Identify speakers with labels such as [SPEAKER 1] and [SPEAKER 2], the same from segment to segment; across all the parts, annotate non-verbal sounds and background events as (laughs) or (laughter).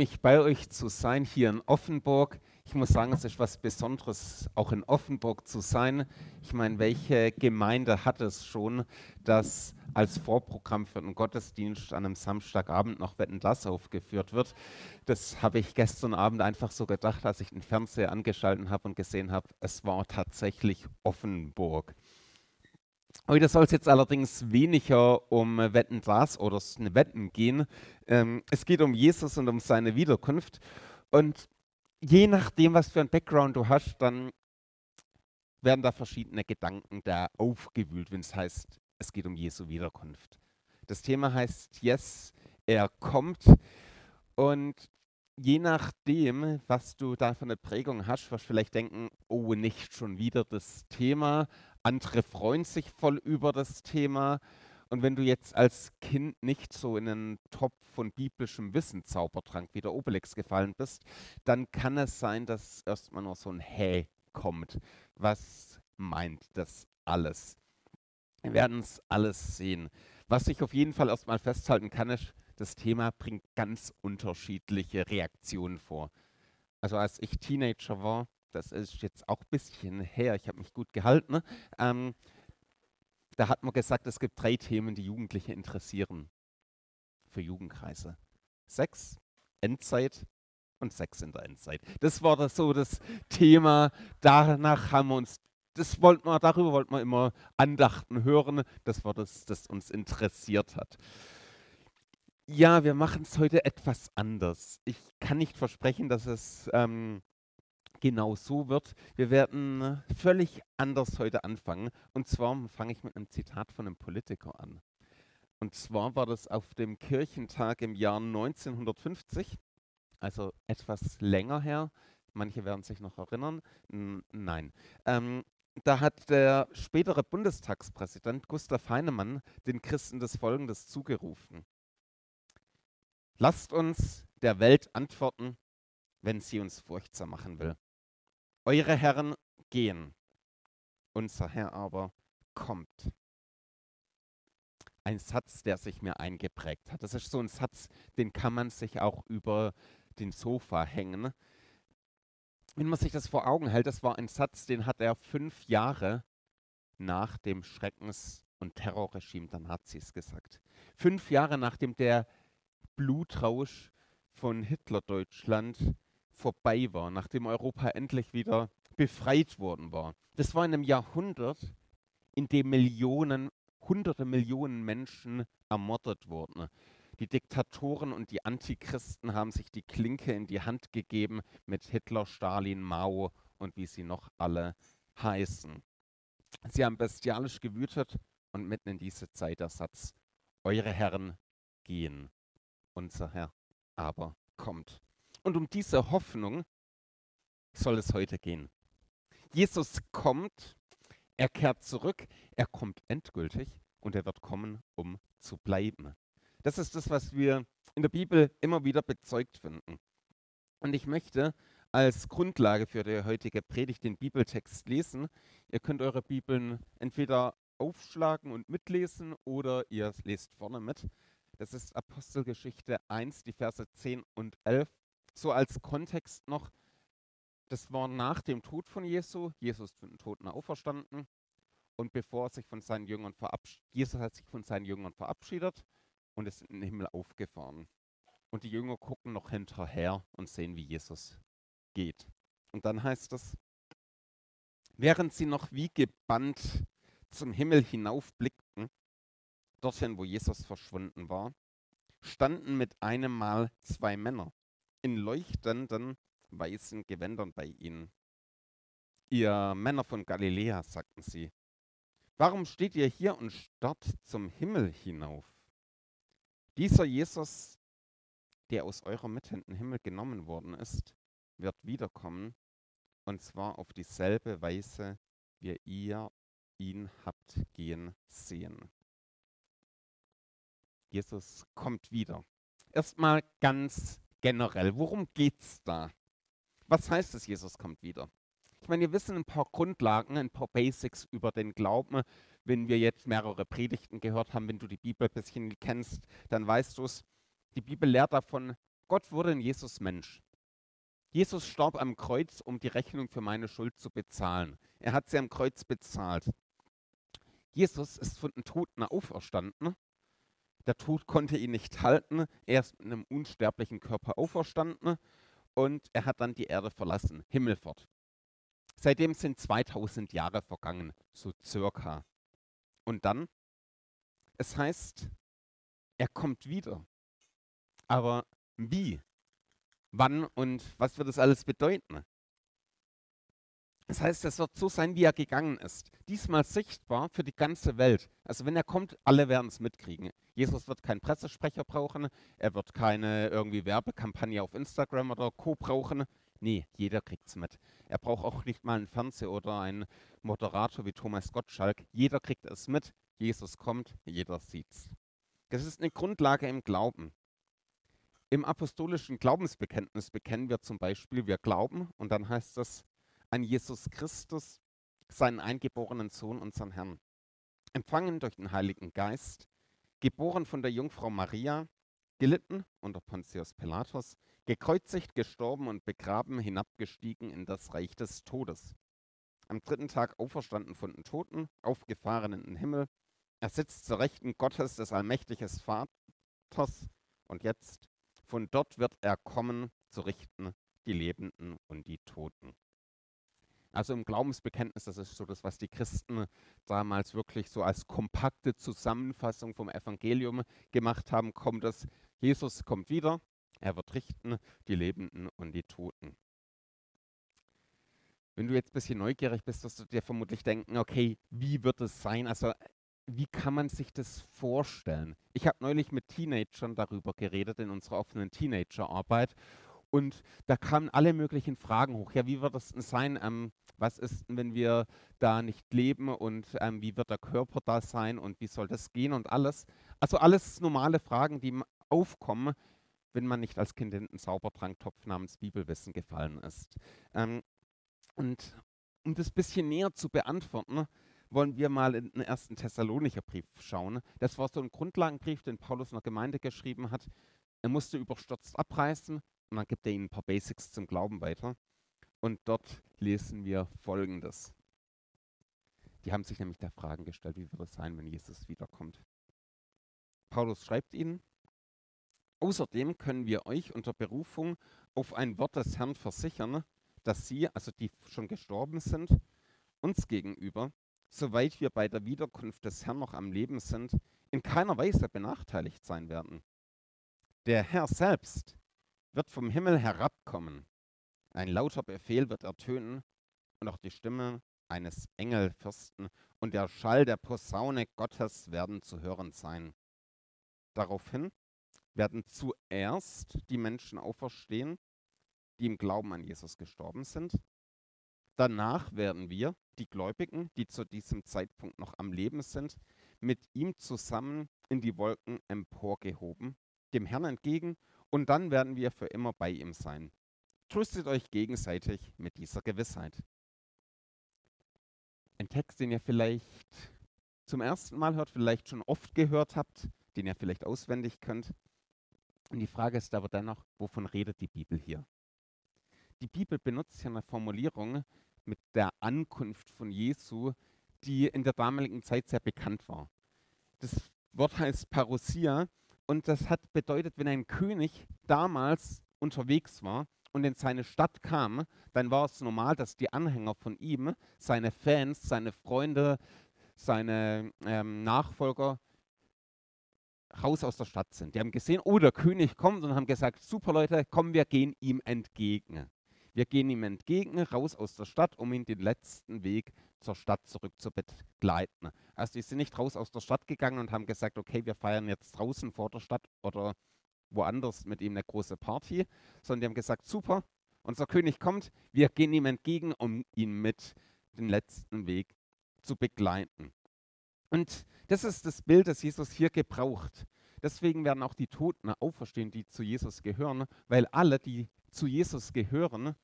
[SPEAKER 1] Mich bei euch zu sein hier in Offenburg. Ich muss sagen, es ist was Besonderes, auch in Offenburg zu sein. Ich meine, welche Gemeinde hat es schon, dass als Vorprogramm für einen Gottesdienst an einem Samstagabend noch Wetten das aufgeführt wird? Das habe ich gestern Abend einfach so gedacht, als ich den Fernseher angeschaltet habe und gesehen habe, es war tatsächlich Offenburg. Heute soll es jetzt allerdings weniger um Wetten das oder Wetten gehen. Ähm, es geht um Jesus und um seine Wiederkunft. Und je nachdem, was für ein Background du hast, dann werden da verschiedene Gedanken da aufgewühlt, wenn es heißt, es geht um Jesu Wiederkunft. Das Thema heißt, yes, er kommt. Und je nachdem, was du da für eine Prägung hast, wirst du vielleicht denken, oh, nicht schon wieder das Thema. Andere freuen sich voll über das Thema. Und wenn du jetzt als Kind nicht so in einen Topf von biblischem Wissen Zaubertrank wie der Obelix gefallen bist, dann kann es sein, dass erstmal nur so ein Hä kommt. Was meint das alles? Wir werden es alles sehen. Was ich auf jeden Fall erstmal festhalten kann, ist, das Thema bringt ganz unterschiedliche Reaktionen vor. Also als ich Teenager war, das ist jetzt auch ein bisschen her, ich habe mich gut gehalten, ne? ähm, da hat man gesagt, es gibt drei Themen, die Jugendliche interessieren für Jugendkreise. Sex, Endzeit und Sex in der Endzeit. Das war das so das Thema. Danach haben wir uns, das wollten wir, darüber wollten wir immer Andachten hören. Das war das, das uns interessiert hat. Ja, wir machen es heute etwas anders. Ich kann nicht versprechen, dass es ähm, genau so wird. Wir werden völlig anders heute anfangen. Und zwar fange ich mit einem Zitat von einem Politiker an. Und zwar war das auf dem Kirchentag im Jahr 1950, also etwas länger her. Manche werden sich noch erinnern. N nein. Ähm, da hat der spätere Bundestagspräsident Gustav Heinemann den Christen das Folgendes zugerufen. Lasst uns der Welt antworten, wenn sie uns furchtsam machen will. Eure Herren gehen, unser Herr aber kommt. Ein Satz, der sich mir eingeprägt hat. Das ist so ein Satz, den kann man sich auch über den Sofa hängen. Wenn man sich das vor Augen hält, das war ein Satz, den hat er fünf Jahre nach dem Schreckens- und Terrorregime der Nazis gesagt. Fünf Jahre nachdem der Blutrausch von Hitlerdeutschland vorbei war, nachdem Europa endlich wieder befreit worden war. Das war in einem Jahrhundert, in dem Millionen, hunderte Millionen Menschen ermordet wurden. Die Diktatoren und die Antichristen haben sich die Klinke in die Hand gegeben mit Hitler, Stalin, Mao und wie sie noch alle heißen. Sie haben bestialisch gewütet und mitten in diese Zeit der Satz, eure Herren gehen, unser Herr aber kommt. Und um diese Hoffnung soll es heute gehen. Jesus kommt, er kehrt zurück, er kommt endgültig und er wird kommen, um zu bleiben. Das ist das, was wir in der Bibel immer wieder bezeugt finden. Und ich möchte als Grundlage für die heutige Predigt den Bibeltext lesen. Ihr könnt eure Bibeln entweder aufschlagen und mitlesen oder ihr lest vorne mit. Das ist Apostelgeschichte 1, die Verse 10 und 11 so als Kontext noch, das war nach dem Tod von Jesu. Jesus ist von den Toten auferstanden. Und bevor er sich von seinen Jüngern verabschiedet, Jesus hat sich von seinen Jüngern verabschiedet und ist in den Himmel aufgefahren. Und die Jünger gucken noch hinterher und sehen, wie Jesus geht. Und dann heißt es, während sie noch wie gebannt zum Himmel hinaufblickten, dorthin, wo Jesus verschwunden war, standen mit einem Mal zwei Männer in leuchtenden weißen Gewändern bei ihnen. Ihr Männer von Galiläa, sagten sie, warum steht ihr hier und starrt zum Himmel hinauf? Dieser Jesus, der aus eurer Mitte in den Himmel genommen worden ist, wird wiederkommen, und zwar auf dieselbe Weise, wie ihr ihn habt gehen sehen. Jesus kommt wieder. Erstmal ganz generell, worum geht's da? Was heißt es, Jesus kommt wieder? Ich meine, wir wissen ein paar Grundlagen, ein paar Basics über den Glauben. Wenn wir jetzt mehrere Predigten gehört haben, wenn du die Bibel ein bisschen kennst, dann weißt du es. Die Bibel lehrt davon, Gott wurde in Jesus Mensch. Jesus starb am Kreuz, um die Rechnung für meine Schuld zu bezahlen. Er hat sie am Kreuz bezahlt. Jesus ist von den Toten auferstanden. Der Tod konnte ihn nicht halten. Er ist mit einem unsterblichen Körper auferstanden und er hat dann die Erde verlassen, Himmelfahrt. Seitdem sind 2000 Jahre vergangen, so circa. Und dann, es heißt, er kommt wieder. Aber wie? Wann und was wird das alles bedeuten? Das heißt, es wird so sein, wie er gegangen ist. Diesmal sichtbar für die ganze Welt. Also wenn er kommt, alle werden es mitkriegen. Jesus wird keinen Pressesprecher brauchen, er wird keine irgendwie Werbekampagne auf Instagram oder Co. brauchen. Nee, jeder kriegt es mit. Er braucht auch nicht mal einen Fernseher oder einen Moderator wie Thomas Gottschalk. Jeder kriegt es mit. Jesus kommt, jeder sieht's. Das ist eine Grundlage im Glauben. Im apostolischen Glaubensbekenntnis bekennen wir zum Beispiel, wir glauben, und dann heißt es, an Jesus Christus, seinen eingeborenen Sohn, unseren Herrn, empfangen durch den Heiligen Geist, geboren von der Jungfrau Maria, gelitten unter Pontius Pilatus, gekreuzigt, gestorben und begraben, hinabgestiegen in das Reich des Todes. Am dritten Tag auferstanden von den Toten, aufgefahren in den Himmel. Er sitzt zur Rechten Gottes des allmächtigen Vaters und jetzt von dort wird er kommen, zu richten die Lebenden und die Toten. Also im Glaubensbekenntnis, das ist so das, was die Christen damals wirklich so als kompakte Zusammenfassung vom Evangelium gemacht haben, kommt es, Jesus kommt wieder, er wird richten die Lebenden und die Toten. Wenn du jetzt ein bisschen neugierig bist, wirst du dir vermutlich denken, okay, wie wird es sein? Also wie kann man sich das vorstellen? Ich habe neulich mit Teenagern darüber geredet in unserer offenen Teenagerarbeit und da kamen alle möglichen Fragen hoch. Ja, wie wird das sein? Ähm, was ist, wenn wir da nicht leben und ähm, wie wird der Körper da sein und wie soll das gehen und alles? Also alles normale Fragen, die aufkommen, wenn man nicht als Kind in einen Zaubertranktopf namens Bibelwissen gefallen ist. Ähm, und um das bisschen näher zu beantworten, wollen wir mal in den ersten Thessalonicher Brief schauen. Das war so ein Grundlagenbrief, den Paulus einer Gemeinde geschrieben hat. Er musste überstürzt abreißen und dann gibt er ihnen ein paar Basics zum Glauben weiter. Und dort lesen wir Folgendes. Die haben sich nämlich der Fragen gestellt, wie wird es sein, wenn Jesus wiederkommt. Paulus schreibt ihnen, Außerdem können wir euch unter Berufung auf ein Wort des Herrn versichern, dass Sie, also die schon gestorben sind, uns gegenüber soweit wir bei der Wiederkunft des Herrn noch am Leben sind, in keiner Weise benachteiligt sein werden. Der Herr selbst wird vom Himmel herabkommen. Ein lauter Befehl wird ertönen und auch die Stimme eines Engelfürsten und der Schall der Posaune Gottes werden zu hören sein. Daraufhin werden zuerst die Menschen auferstehen, die im Glauben an Jesus gestorben sind. Danach werden wir, die Gläubigen, die zu diesem Zeitpunkt noch am Leben sind, mit ihm zusammen in die Wolken emporgehoben, dem Herrn entgegen, und dann werden wir für immer bei ihm sein. Tröstet euch gegenseitig mit dieser Gewissheit. Ein Text, den ihr vielleicht zum ersten Mal hört, vielleicht schon oft gehört habt, den ihr vielleicht auswendig könnt. Und die Frage ist aber dennoch, wovon redet die Bibel hier? Die Bibel benutzt hier eine Formulierung, mit der Ankunft von Jesu, die in der damaligen Zeit sehr bekannt war. Das Wort heißt Parousia und das hat bedeutet, wenn ein König damals unterwegs war und in seine Stadt kam, dann war es normal, dass die Anhänger von ihm, seine Fans, seine Freunde, seine ähm, Nachfolger raus aus der Stadt sind. Die haben gesehen, oh, der König kommt und haben gesagt, super Leute, komm, wir gehen ihm entgegen. Wir gehen ihm entgegen, raus aus der Stadt, um ihn den letzten Weg zur Stadt zurück zu begleiten. Also die sind nicht raus aus der Stadt gegangen und haben gesagt, okay, wir feiern jetzt draußen vor der Stadt oder woanders mit ihm eine große Party, sondern die haben gesagt, super, unser König kommt, wir gehen ihm entgegen, um ihn mit den letzten Weg zu begleiten. Und das ist das Bild, das Jesus hier gebraucht. Deswegen werden auch die Toten auferstehen, die zu Jesus gehören, weil alle, die zu Jesus gehören,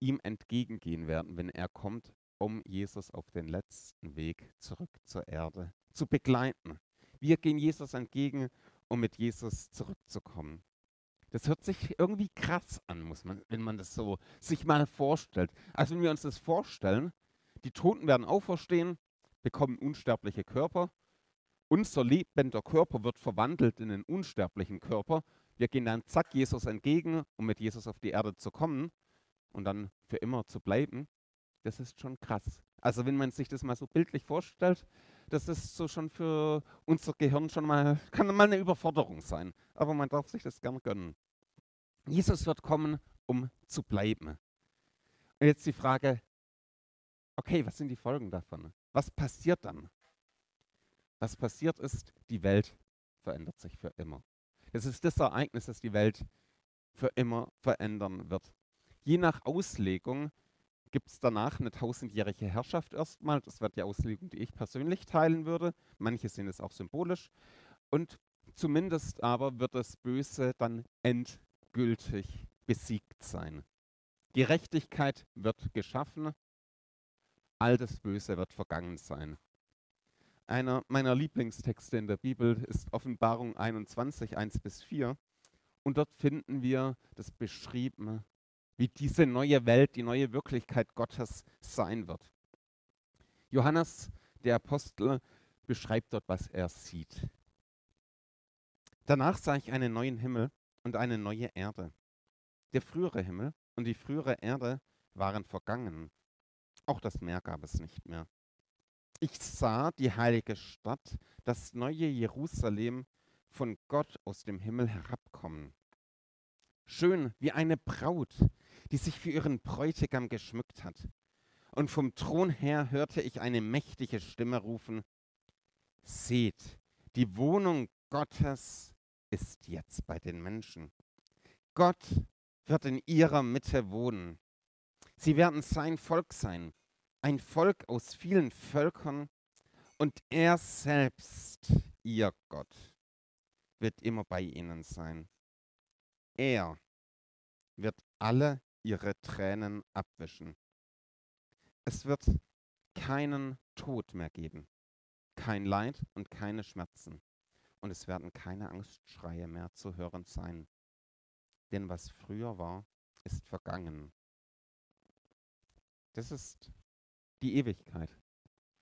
[SPEAKER 1] ihm entgegengehen werden, wenn er kommt, um Jesus auf den letzten Weg zurück zur Erde zu begleiten. Wir gehen Jesus entgegen, um mit Jesus zurückzukommen. Das hört sich irgendwie krass an, muss man, wenn man das so sich mal vorstellt. Also wenn wir uns das vorstellen, die Toten werden auferstehen, bekommen unsterbliche Körper. Unser lebender Körper wird verwandelt in einen unsterblichen Körper. Wir gehen dann zack Jesus entgegen, um mit Jesus auf die Erde zu kommen und dann für immer zu bleiben. Das ist schon krass. Also wenn man sich das mal so bildlich vorstellt, das ist so schon für unser Gehirn schon mal, kann mal eine Überforderung sein. Aber man darf sich das gern gönnen. Jesus wird kommen, um zu bleiben. Und jetzt die Frage, okay, was sind die Folgen davon? Was passiert dann? Was passiert ist, die Welt verändert sich für immer. Es ist das Ereignis, das die Welt für immer verändern wird. Je nach Auslegung gibt es danach eine tausendjährige Herrschaft erstmal. Das wird die Auslegung, die ich persönlich teilen würde. Manche sehen es auch symbolisch. Und zumindest aber wird das Böse dann endgültig besiegt sein. Gerechtigkeit wird geschaffen, all das Böse wird vergangen sein. Einer meiner Lieblingstexte in der Bibel ist Offenbarung 21, 1 bis 4. Und dort finden wir das beschrieben, wie diese neue Welt, die neue Wirklichkeit Gottes sein wird. Johannes, der Apostel, beschreibt dort, was er sieht. Danach sah ich einen neuen Himmel und eine neue Erde. Der frühere Himmel und die frühere Erde waren vergangen. Auch das Meer gab es nicht mehr. Ich sah die heilige Stadt, das neue Jerusalem, von Gott aus dem Himmel herabkommen. Schön wie eine Braut, die sich für ihren Bräutigam geschmückt hat. Und vom Thron her hörte ich eine mächtige Stimme rufen, Seht, die Wohnung Gottes ist jetzt bei den Menschen. Gott wird in ihrer Mitte wohnen. Sie werden sein Volk sein, ein Volk aus vielen Völkern, und er selbst, ihr Gott, wird immer bei ihnen sein. Er wird alle ihre Tränen abwischen. Es wird keinen Tod mehr geben, kein Leid und keine Schmerzen. Und es werden keine Angstschreie mehr zu hören sein. Denn was früher war, ist vergangen. Das ist die Ewigkeit.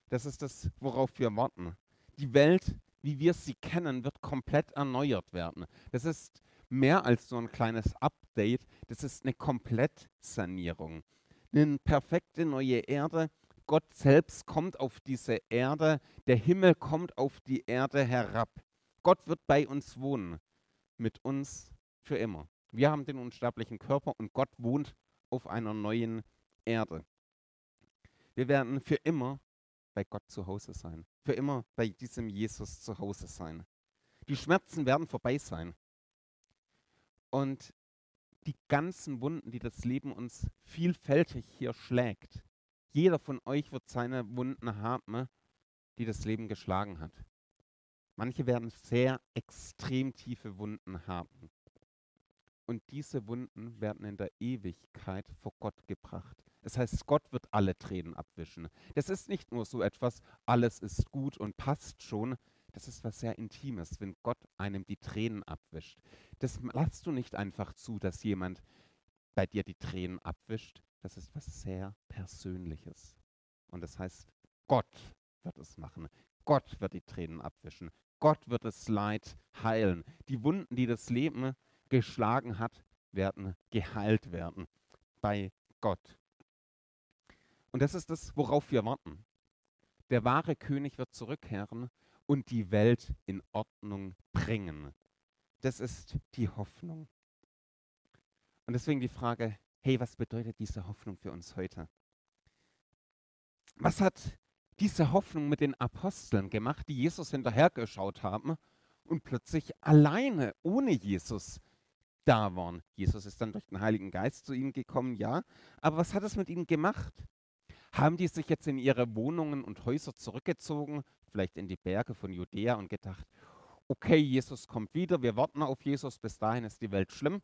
[SPEAKER 1] Das ist das, worauf wir warten. Die Welt, wie wir sie kennen, wird komplett erneuert werden. Das ist mehr als so ein kleines Update, das ist eine Komplettsanierung. Eine perfekte neue Erde. Gott selbst kommt auf diese Erde, der Himmel kommt auf die Erde herab. Gott wird bei uns wohnen, mit uns für immer. Wir haben den unsterblichen Körper und Gott wohnt auf einer neuen Erde. Wir werden für immer bei Gott zu Hause sein, für immer bei diesem Jesus zu Hause sein. Die Schmerzen werden vorbei sein. Und die ganzen Wunden, die das Leben uns vielfältig hier schlägt, jeder von euch wird seine Wunden haben, die das Leben geschlagen hat. Manche werden sehr extrem tiefe Wunden haben. Und diese Wunden werden in der Ewigkeit vor Gott gebracht. Das heißt, Gott wird alle Tränen abwischen. Das ist nicht nur so etwas, alles ist gut und passt schon, das ist was sehr Intimes, wenn Gott einem die Tränen abwischt. Das lässt du nicht einfach zu, dass jemand bei dir die Tränen abwischt. Das ist was sehr Persönliches. Und das heißt, Gott wird es machen. Gott wird die Tränen abwischen. Gott wird das Leid heilen. Die Wunden, die das Leben geschlagen hat, werden geheilt werden bei Gott. Und das ist das, worauf wir warten. Der wahre König wird zurückkehren und die Welt in Ordnung bringen. Das ist die Hoffnung. Und deswegen die Frage, hey, was bedeutet diese Hoffnung für uns heute? Was hat diese Hoffnung mit den Aposteln gemacht, die Jesus hinterhergeschaut haben und plötzlich alleine, ohne Jesus, da waren. Jesus ist dann durch den Heiligen Geist zu ihnen gekommen, ja. Aber was hat es mit ihnen gemacht? Haben die sich jetzt in ihre Wohnungen und Häuser zurückgezogen, vielleicht in die Berge von Judäa und gedacht, okay, Jesus kommt wieder, wir warten auf Jesus, bis dahin ist die Welt schlimm.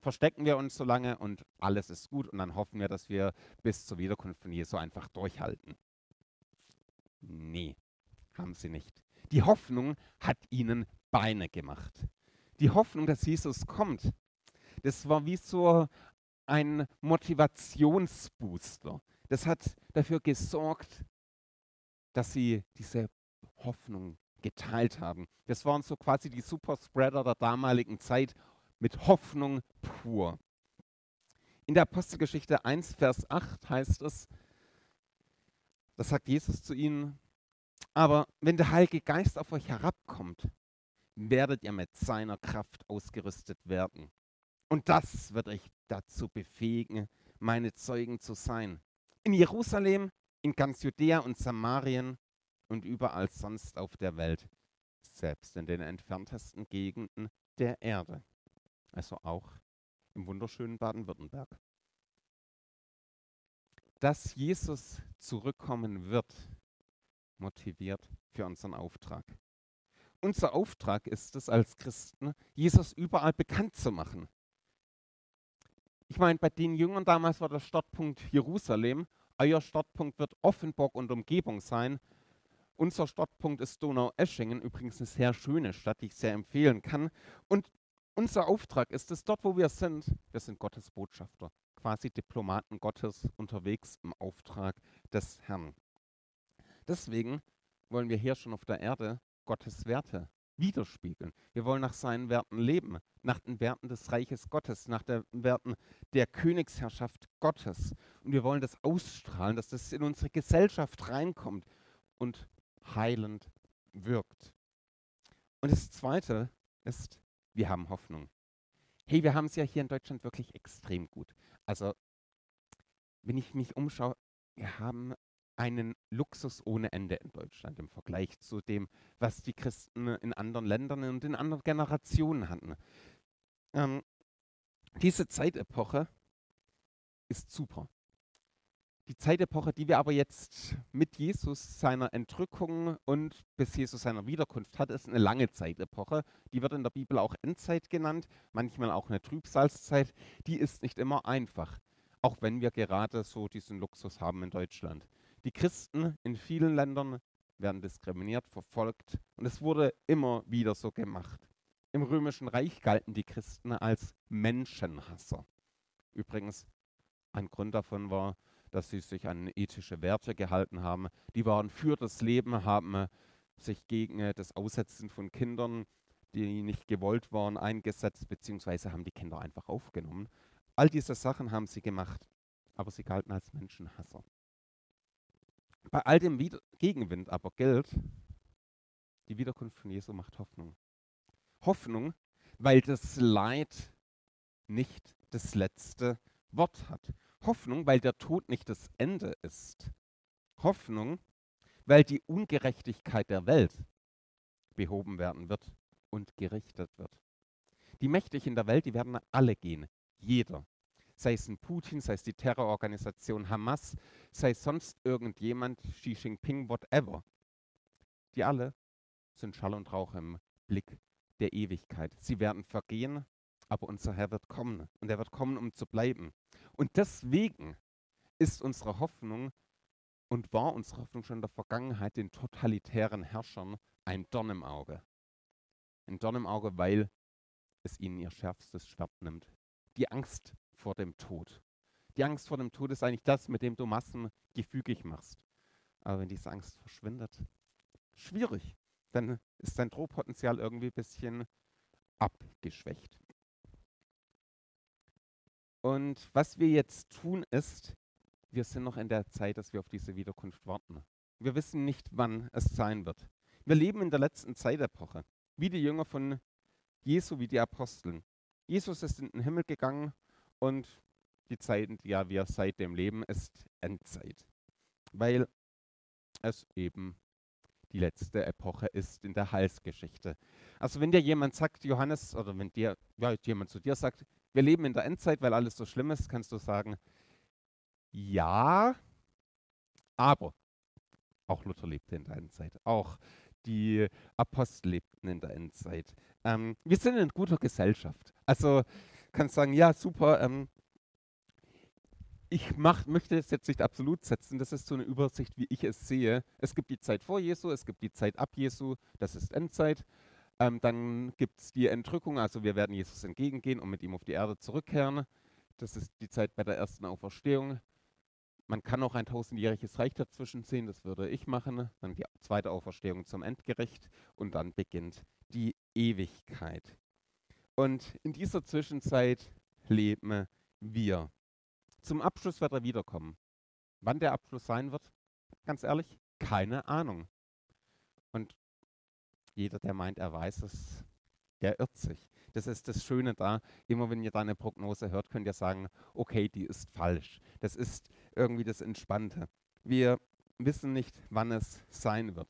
[SPEAKER 1] Verstecken wir uns so lange und alles ist gut und dann hoffen wir, dass wir bis zur Wiederkunft von Jesu einfach durchhalten. Nee, haben sie nicht. Die Hoffnung hat ihnen Beine gemacht. Die Hoffnung, dass Jesus kommt, das war wie so ein Motivationsbooster. Das hat dafür gesorgt, dass sie diese Hoffnung geteilt haben. Das waren so quasi die Superspreader der damaligen Zeit mit Hoffnung pur. In der Apostelgeschichte 1, Vers 8 heißt es, das sagt Jesus zu ihnen, aber wenn der Heilige Geist auf euch herabkommt, werdet ihr mit seiner Kraft ausgerüstet werden. Und das wird euch dazu befähigen, meine Zeugen zu sein. In Jerusalem, in ganz Judäa und Samarien und überall sonst auf der Welt, selbst in den entferntesten Gegenden der Erde. Also auch im wunderschönen Baden-Württemberg. Dass Jesus zurückkommen wird, motiviert für unseren Auftrag. Unser Auftrag ist es als Christen, Jesus überall bekannt zu machen. Ich meine, bei den Jüngern damals war der Startpunkt Jerusalem. Euer Startpunkt wird Offenburg und Umgebung sein. Unser Startpunkt ist Donau-Eschingen, übrigens eine sehr schöne Stadt, die ich sehr empfehlen kann. Und unser Auftrag ist es, dort wo wir sind, wir sind Gottes Botschafter, quasi Diplomaten Gottes unterwegs im Auftrag des Herrn. Deswegen wollen wir hier schon auf der Erde Gottes Werte widerspiegeln. Wir wollen nach seinen Werten leben, nach den Werten des Reiches Gottes, nach den Werten der Königsherrschaft Gottes. Und wir wollen das ausstrahlen, dass das in unsere Gesellschaft reinkommt und heilend wirkt. Und das Zweite ist, wir haben Hoffnung. Hey, wir haben es ja hier in Deutschland wirklich extrem gut. Also, wenn ich mich umschaue, wir haben einen Luxus ohne Ende in Deutschland im Vergleich zu dem, was die Christen in anderen Ländern und in anderen Generationen hatten. Ähm, diese Zeitepoche ist super. Die Zeitepoche, die wir aber jetzt mit Jesus, seiner Entrückung und bis Jesus seiner Wiederkunft hat, ist eine lange Zeitepoche. Die wird in der Bibel auch Endzeit genannt, manchmal auch eine Trübsalzeit. Die ist nicht immer einfach, auch wenn wir gerade so diesen Luxus haben in Deutschland. Die Christen in vielen Ländern werden diskriminiert, verfolgt und es wurde immer wieder so gemacht. Im Römischen Reich galten die Christen als Menschenhasser. Übrigens, ein Grund davon war, dass sie sich an ethische Werte gehalten haben. Die waren für das Leben, haben sich gegen das Aussetzen von Kindern, die nicht gewollt waren, eingesetzt, beziehungsweise haben die Kinder einfach aufgenommen. All diese Sachen haben sie gemacht, aber sie galten als Menschenhasser. Bei all dem Wied Gegenwind aber gilt, die Wiederkunft von Jesu macht Hoffnung. Hoffnung, weil das Leid nicht das letzte Wort hat. Hoffnung, weil der Tod nicht das Ende ist. Hoffnung, weil die Ungerechtigkeit der Welt behoben werden wird und gerichtet wird. Die Mächtigen in der Welt, die werden alle gehen. Jeder sei es ein Putin, sei es die Terrororganisation Hamas, sei es sonst irgendjemand, Xi Jinping, whatever. Die alle sind Schall und Rauch im Blick der Ewigkeit. Sie werden vergehen, aber unser Herr wird kommen und er wird kommen, um zu bleiben. Und deswegen ist unsere Hoffnung und war unsere Hoffnung schon in der Vergangenheit den totalitären Herrschern ein Dorn im Auge. Ein Dorn im Auge, weil es ihnen ihr schärfstes Schwert nimmt. Die Angst vor dem Tod. Die Angst vor dem Tod ist eigentlich das, mit dem du Massen gefügig machst. Aber wenn diese Angst verschwindet, schwierig. Dann ist dein Drohpotenzial irgendwie ein bisschen abgeschwächt. Und was wir jetzt tun ist, wir sind noch in der Zeit, dass wir auf diese Wiederkunft warten. Wir wissen nicht, wann es sein wird. Wir leben in der letzten Zeitepoche, wie die Jünger von Jesu, wie die Aposteln. Jesus ist in den Himmel gegangen und die Zeit, in der wir seitdem leben, ist Endzeit. Weil es eben die letzte Epoche ist in der Heilsgeschichte. Also wenn dir jemand sagt, Johannes, oder wenn dir ja, jemand zu dir sagt, wir leben in der Endzeit, weil alles so schlimm ist, kannst du sagen, ja, aber auch Luther lebte in der Endzeit, auch die Apostel lebten in der Endzeit. Ähm, wir sind in guter Gesellschaft. Also kannst sagen, ja, super, ähm, ich mach, möchte es jetzt nicht absolut setzen, das ist so eine Übersicht, wie ich es sehe. Es gibt die Zeit vor Jesu, es gibt die Zeit ab Jesu, das ist Endzeit. Ähm, dann gibt es die Entrückung, also wir werden Jesus entgegengehen und mit ihm auf die Erde zurückkehren. Das ist die Zeit bei der ersten Auferstehung. Man kann auch ein tausendjähriges Reich dazwischen sehen, das würde ich machen. Dann die zweite Auferstehung zum Endgericht und dann beginnt die Ewigkeit. Und in dieser Zwischenzeit leben wir. Zum Abschluss wird er wiederkommen. Wann der Abschluss sein wird, ganz ehrlich, keine Ahnung. Und jeder, der meint, er weiß es, der irrt sich. Das ist das Schöne da. Immer wenn ihr da eine Prognose hört, könnt ihr sagen, okay, die ist falsch. Das ist irgendwie das Entspannte. Wir wissen nicht, wann es sein wird.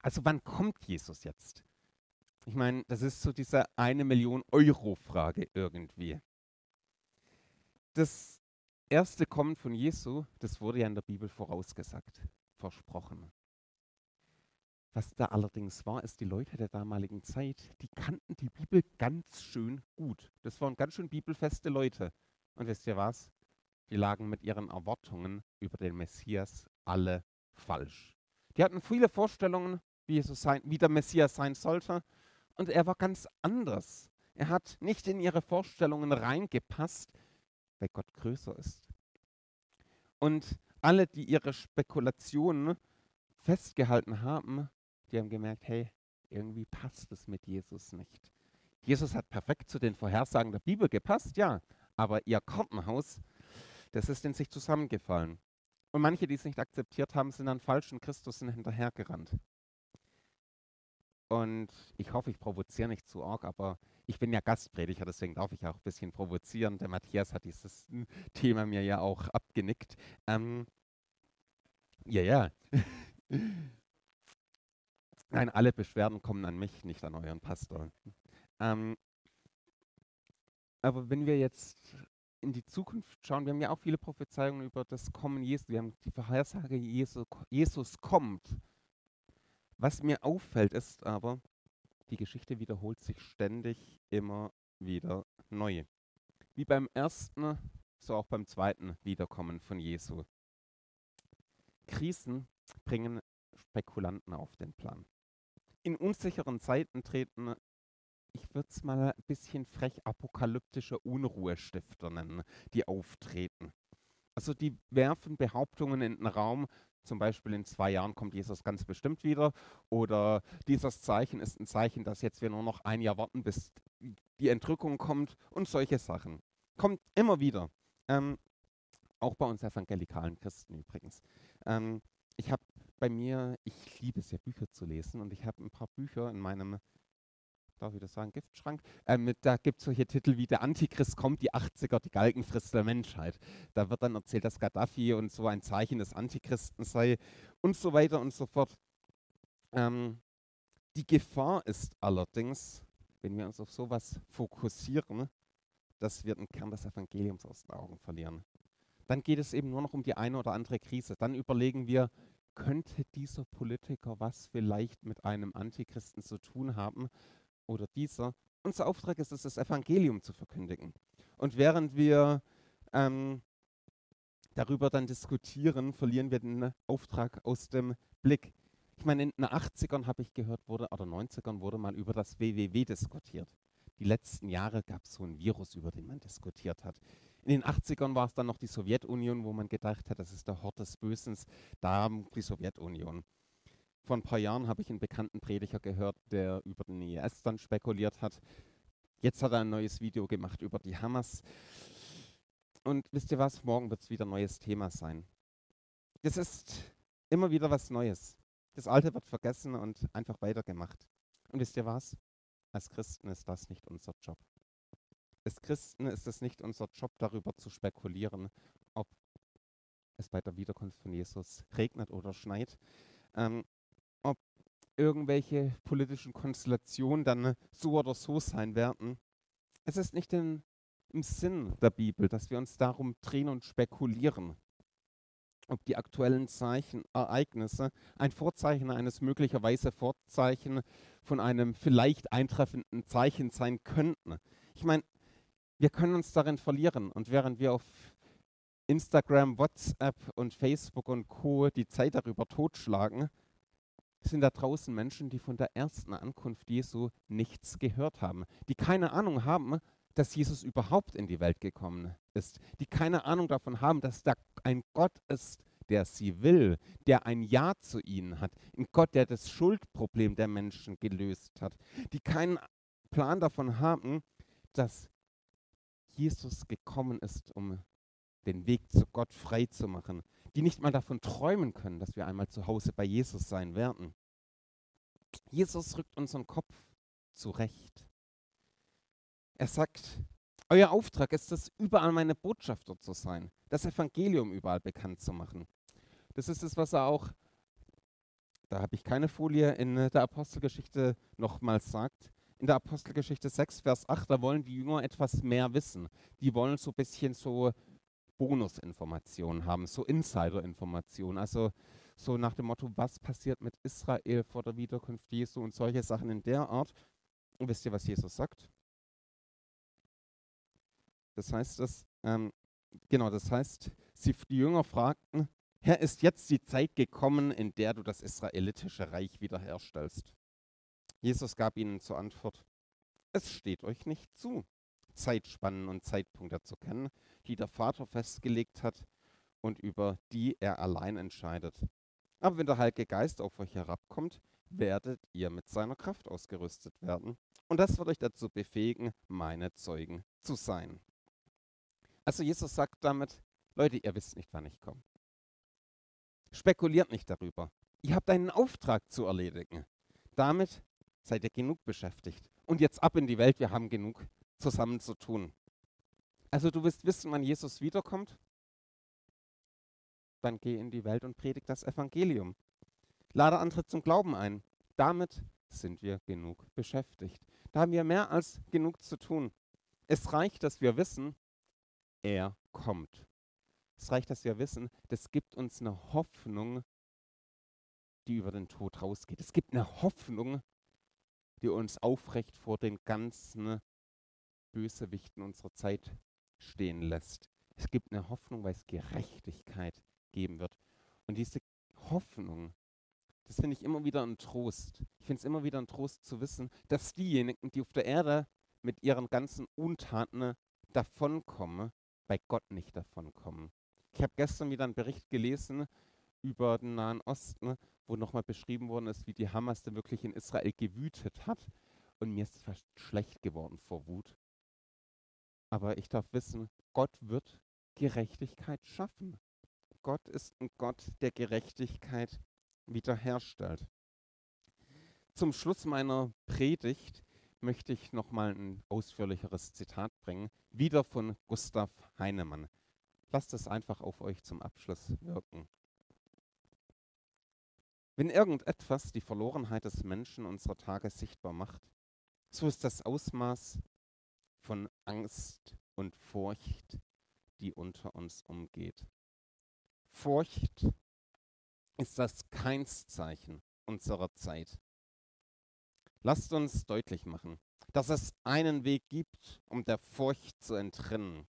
[SPEAKER 1] Also wann kommt Jesus jetzt? Ich meine, das ist so diese eine Million Euro Frage irgendwie das erste Kommen von Jesu, das wurde ja in der Bibel vorausgesagt, versprochen. Was da allerdings war, ist, die Leute der damaligen Zeit, die kannten die Bibel ganz schön gut. Das waren ganz schön bibelfeste Leute. Und wisst ihr was? Die lagen mit ihren Erwartungen über den Messias alle falsch. Die hatten viele Vorstellungen, wie, Jesus sein, wie der Messias sein sollte. Und er war ganz anders. Er hat nicht in ihre Vorstellungen reingepasst, weil Gott größer ist. Und alle, die ihre Spekulationen festgehalten haben, die haben gemerkt, hey, irgendwie passt es mit Jesus nicht. Jesus hat perfekt zu den Vorhersagen der Bibel gepasst, ja, aber ihr Kartenhaus, das ist in sich zusammengefallen. Und manche, die es nicht akzeptiert haben, sind an falschen Christusen hinterhergerannt. Und ich hoffe, ich provoziere nicht zu arg, aber ich bin ja Gastprediger, deswegen darf ich auch ein bisschen provozieren. Der Matthias hat dieses (laughs) Thema mir ja auch abgenickt. Ähm, ja, ja. (laughs) Nein, alle Beschwerden kommen an mich, nicht an euren Pastor. Ähm, aber wenn wir jetzt in die Zukunft schauen, wir haben ja auch viele Prophezeiungen über das Kommen Jesu. Wir haben die Vorhersage, Jesus, Jesus kommt. Was mir auffällt, ist aber, die Geschichte wiederholt sich ständig immer wieder neu. Wie beim ersten, so auch beim zweiten Wiederkommen von Jesu. Krisen bringen Spekulanten auf den Plan. In unsicheren Zeiten treten, ich würde es mal ein bisschen frech, apokalyptische Unruhestifter nennen, die auftreten. Also die werfen Behauptungen in den Raum, zum Beispiel in zwei Jahren kommt Jesus ganz bestimmt wieder. Oder dieses Zeichen ist ein Zeichen, dass jetzt wir nur noch ein Jahr warten, bis die Entrückung kommt und solche Sachen. Kommt immer wieder. Ähm, auch bei uns evangelikalen Christen übrigens. Ähm, ich habe bei mir, ich liebe es ja, Bücher zu lesen und ich habe ein paar Bücher in meinem darf ich das sagen, Giftschrank. Ähm, da gibt es solche Titel wie Der Antichrist kommt, die 80er, die Galgenfrist der Menschheit. Da wird dann erzählt, dass Gaddafi und so ein Zeichen des Antichristen sei und so weiter und so fort. Ähm, die Gefahr ist allerdings, wenn wir uns auf sowas fokussieren, dass wir den Kern des Evangeliums aus den Augen verlieren. Dann geht es eben nur noch um die eine oder andere Krise. Dann überlegen wir, könnte dieser Politiker was vielleicht mit einem Antichristen zu tun haben? Oder dieser. Unser Auftrag ist es, das Evangelium zu verkündigen. Und während wir ähm, darüber dann diskutieren, verlieren wir den Auftrag aus dem Blick. Ich meine, in den 80ern habe ich gehört, wurde, oder 90ern wurde mal über das WWW diskutiert. Die letzten Jahre gab es so ein Virus, über den man diskutiert hat. In den 80ern war es dann noch die Sowjetunion, wo man gedacht hat, das ist der Hort des Bösens, da die Sowjetunion. Vor ein paar Jahren habe ich einen bekannten Prediger gehört, der über den IS dann spekuliert hat. Jetzt hat er ein neues Video gemacht über die Hamas. Und wisst ihr was? Morgen wird es wieder ein neues Thema sein. Das ist immer wieder was Neues. Das Alte wird vergessen und einfach weitergemacht. Und wisst ihr was? Als Christen ist das nicht unser Job. Als Christen ist es nicht unser Job, darüber zu spekulieren, ob es bei der Wiederkunft von Jesus regnet oder schneit. Ähm, irgendwelche politischen Konstellationen dann so oder so sein werden. Es ist nicht in, im Sinn der Bibel, dass wir uns darum drehen und spekulieren, ob die aktuellen Zeichen, Ereignisse ein Vorzeichen eines möglicherweise Vorzeichen von einem vielleicht eintreffenden Zeichen sein könnten. Ich meine, wir können uns darin verlieren und während wir auf Instagram, WhatsApp und Facebook und Co. die Zeit darüber totschlagen, sind da draußen Menschen, die von der ersten Ankunft Jesu nichts gehört haben, die keine Ahnung haben, dass Jesus überhaupt in die Welt gekommen ist, die keine Ahnung davon haben, dass da ein Gott ist, der sie will, der ein Ja zu ihnen hat, ein Gott, der das Schuldproblem der Menschen gelöst hat, die keinen Plan davon haben, dass Jesus gekommen ist, um den Weg zu Gott frei zu machen, die nicht mal davon träumen können, dass wir einmal zu Hause bei Jesus sein werden. Jesus rückt unseren Kopf zurecht. Er sagt, euer Auftrag ist es, überall meine Botschafter zu sein, das Evangelium überall bekannt zu machen. Das ist es, was er auch, da habe ich keine Folie, in der Apostelgeschichte nochmals sagt. In der Apostelgeschichte 6, Vers 8, da wollen die Jünger etwas mehr wissen. Die wollen so ein bisschen so Bonusinformationen haben, so Insider-Informationen. Also so nach dem Motto, was passiert mit Israel vor der Wiederkunft Jesu und solche Sachen in der Art. Und wisst ihr, was Jesus sagt? Das heißt, dass, ähm, genau, das heißt, sie, die Jünger fragten, Herr, ist jetzt die Zeit gekommen, in der du das israelitische Reich wiederherstellst? Jesus gab ihnen zur Antwort, es steht euch nicht zu, Zeitspannen und Zeitpunkte zu kennen, die der Vater festgelegt hat und über die er allein entscheidet. Aber wenn der Heilige Geist auf euch herabkommt, werdet ihr mit seiner Kraft ausgerüstet werden. Und das wird euch dazu befähigen, meine Zeugen zu sein. Also Jesus sagt damit, Leute, ihr wisst nicht, wann ich komme. Spekuliert nicht darüber. Ihr habt einen Auftrag zu erledigen. Damit seid ihr genug beschäftigt. Und jetzt ab in die Welt, wir haben genug zusammen zu tun. Also du willst wissen, wann Jesus wiederkommt? Dann geh in die Welt und predigt das Evangelium. Lade andere zum Glauben ein. Damit sind wir genug beschäftigt. Da haben wir mehr als genug zu tun. Es reicht, dass wir wissen, er kommt. Es reicht, dass wir wissen, das gibt uns eine Hoffnung, die über den Tod rausgeht. Es gibt eine Hoffnung, die uns aufrecht vor den ganzen Bösewichten unserer Zeit stehen lässt. Es gibt eine Hoffnung, weil es Gerechtigkeit geben wird. Und diese Hoffnung, das finde ich immer wieder ein Trost. Ich finde es immer wieder ein Trost zu wissen, dass diejenigen, die auf der Erde mit ihren ganzen Untaten davonkommen, bei Gott nicht davonkommen. Ich habe gestern wieder einen Bericht gelesen über den Nahen Osten, wo nochmal beschrieben worden ist, wie die Hamas denn wirklich in Israel gewütet hat. Und mir ist fast schlecht geworden vor Wut. Aber ich darf wissen, Gott wird Gerechtigkeit schaffen. Gott ist ein Gott, der Gerechtigkeit wiederherstellt. Zum Schluss meiner Predigt möchte ich nochmal ein ausführlicheres Zitat bringen, wieder von Gustav Heinemann. Lasst es einfach auf euch zum Abschluss wirken. Wenn irgendetwas die Verlorenheit des Menschen unserer Tage sichtbar macht, so ist das Ausmaß von Angst und Furcht, die unter uns umgeht. Furcht ist das Keinszeichen unserer Zeit. Lasst uns deutlich machen, dass es einen Weg gibt, um der Furcht zu entrinnen.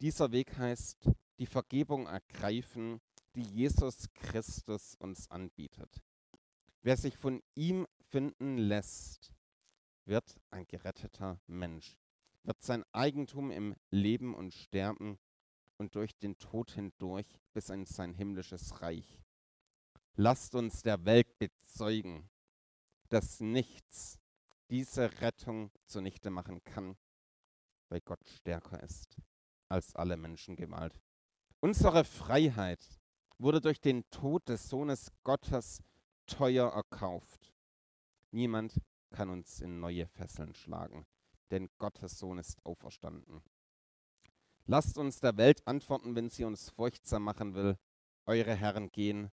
[SPEAKER 1] Dieser Weg heißt, die Vergebung ergreifen, die Jesus Christus uns anbietet. Wer sich von ihm finden lässt, wird ein geretteter Mensch, wird sein Eigentum im Leben und Sterben und durch den Tod hindurch bis in sein himmlisches Reich. Lasst uns der Welt bezeugen, dass nichts diese Rettung zunichte machen kann, weil Gott stärker ist als alle Menschengewalt. Unsere Freiheit wurde durch den Tod des Sohnes Gottes teuer erkauft. Niemand kann uns in neue Fesseln schlagen, denn Gottes Sohn ist auferstanden. Lasst uns der Welt antworten, wenn sie uns furchtsam machen will. Eure Herren gehen,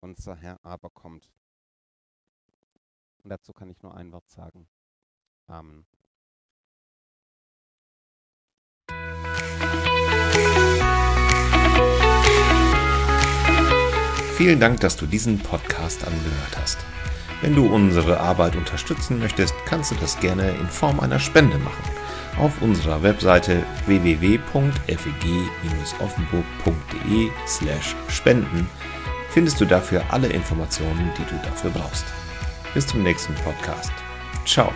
[SPEAKER 1] unser Herr aber kommt. Und dazu kann ich nur ein Wort sagen. Amen.
[SPEAKER 2] Vielen Dank, dass du diesen Podcast angehört hast. Wenn du unsere Arbeit unterstützen möchtest, kannst du das gerne in Form einer Spende machen. Auf unserer Webseite www.feg-offenburg.de/spenden findest du dafür alle Informationen, die du dafür brauchst. Bis zum nächsten Podcast. Ciao.